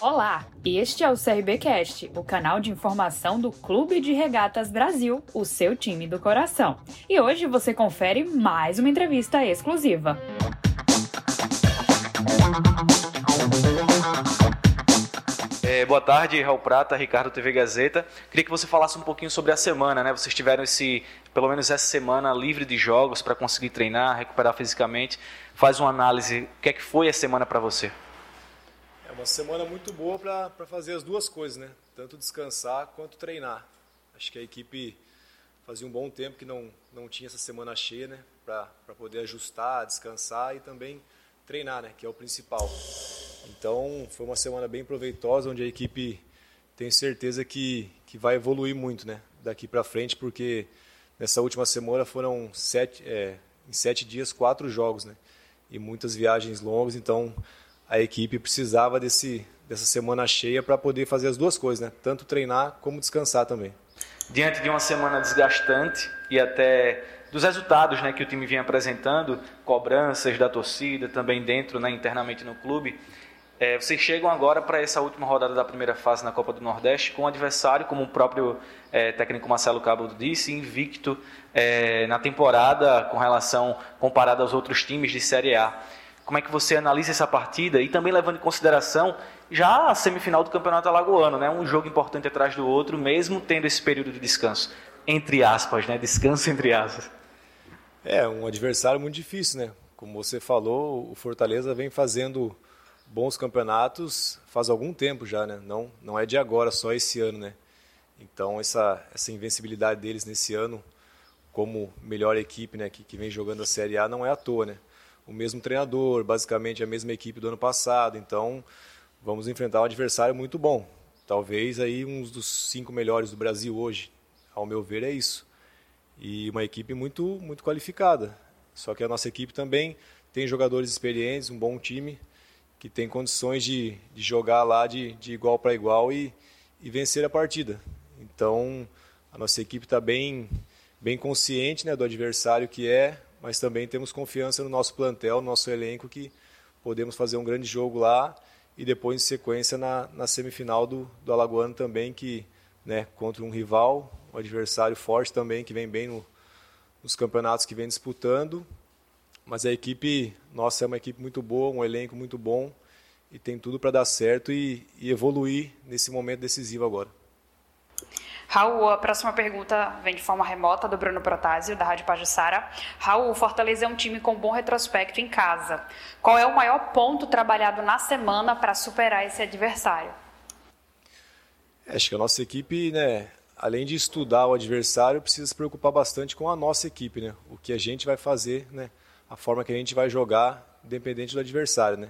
Olá, este é o CRBcast, o canal de informação do Clube de Regatas Brasil, o seu time do coração. E hoje você confere mais uma entrevista exclusiva. É, boa tarde, Raul Prata, Ricardo TV Gazeta. Queria que você falasse um pouquinho sobre a semana, né? Vocês tiveram esse, pelo menos essa semana livre de jogos para conseguir treinar, recuperar fisicamente. Faz uma análise, o que é que foi a semana para você? Uma semana muito boa para fazer as duas coisas, né? Tanto descansar quanto treinar. Acho que a equipe fazia um bom tempo que não, não tinha essa semana cheia, né? Para poder ajustar, descansar e também treinar, né? Que é o principal. Então, foi uma semana bem proveitosa, onde a equipe tem certeza que, que vai evoluir muito, né? Daqui para frente, porque nessa última semana foram sete, é, em sete dias, quatro jogos, né? E muitas viagens longas, então a equipe precisava desse, dessa semana cheia para poder fazer as duas coisas, né? tanto treinar como descansar também. Diante de uma semana desgastante e até dos resultados né, que o time vinha apresentando, cobranças da torcida, também dentro, né, internamente no clube, é, vocês chegam agora para essa última rodada da primeira fase na Copa do Nordeste com um adversário, como o próprio é, técnico Marcelo Cabo disse, invicto é, na temporada com relação comparado aos outros times de Série A. Como é que você analisa essa partida e também levando em consideração já a semifinal do Campeonato Alagoano, né? Um jogo importante atrás do outro, mesmo tendo esse período de descanso, entre aspas, né? Descanso entre aspas. É um adversário muito difícil, né? Como você falou, o Fortaleza vem fazendo bons campeonatos faz algum tempo já, né? Não, não é de agora, só esse ano, né? Então essa essa invencibilidade deles nesse ano como melhor equipe, né, que, que vem jogando a Série A não é à toa, né? O mesmo treinador, basicamente a mesma equipe do ano passado. Então, vamos enfrentar um adversário muito bom. Talvez aí um dos cinco melhores do Brasil hoje. Ao meu ver, é isso. E uma equipe muito, muito qualificada. Só que a nossa equipe também tem jogadores experientes, um bom time, que tem condições de, de jogar lá de, de igual para igual e, e vencer a partida. Então, a nossa equipe está bem, bem consciente né, do adversário que é, mas também temos confiança no nosso plantel, no nosso elenco, que podemos fazer um grande jogo lá e depois em sequência na, na semifinal do, do Alagoano também, que né, contra um rival, um adversário forte também, que vem bem no, nos campeonatos que vem disputando. Mas a equipe, nossa, é uma equipe muito boa, um elenco muito bom e tem tudo para dar certo e, e evoluir nesse momento decisivo agora. Raul, a próxima pergunta vem de forma remota do Bruno Protásio, da Rádio Pajussara. Raul, Fortaleza é um time com bom retrospecto em casa. Qual é o maior ponto trabalhado na semana para superar esse adversário? Acho que a nossa equipe, né, além de estudar o adversário, precisa se preocupar bastante com a nossa equipe, né? O que a gente vai fazer, né? A forma que a gente vai jogar, independente do adversário, né?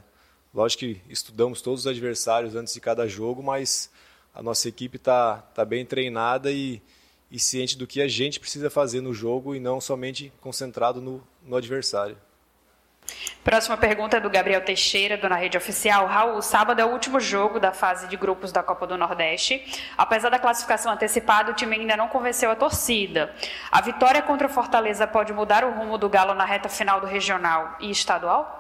Lógico que estudamos todos os adversários antes de cada jogo, mas a nossa equipe está tá bem treinada e, e ciente do que a gente precisa fazer no jogo e não somente concentrado no, no adversário. Próxima pergunta é do Gabriel Teixeira, do Na Rede Oficial. Raul, sábado é o último jogo da fase de grupos da Copa do Nordeste. Apesar da classificação antecipada, o time ainda não convenceu a torcida. A vitória contra o Fortaleza pode mudar o rumo do Galo na reta final do regional e estadual?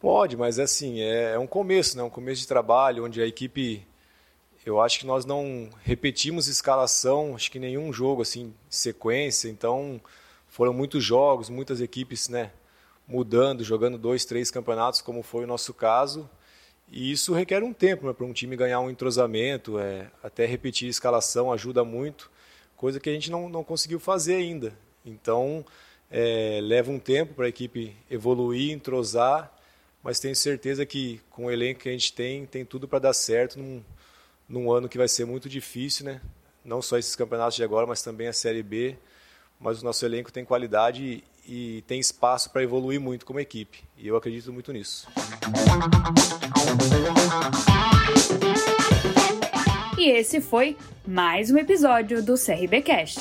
Pode, mas assim, é, é um começo, né? um começo de trabalho, onde a equipe eu acho que nós não repetimos escalação, acho que nenhum jogo assim, sequência, então foram muitos jogos, muitas equipes, né, mudando, jogando dois, três campeonatos, como foi o nosso caso, e isso requer um tempo né, para um time ganhar um entrosamento, é, até repetir a escalação ajuda muito, coisa que a gente não, não conseguiu fazer ainda. Então, é, leva um tempo para a equipe evoluir, entrosar, mas tenho certeza que com o elenco que a gente tem, tem tudo para dar certo num ano que vai ser muito difícil, né? Não só esses campeonatos de agora, mas também a Série B. Mas o nosso elenco tem qualidade e, tem espaço para evoluir muito como equipe. E eu acredito muito nisso. E esse foi mais um episódio do CRBcast.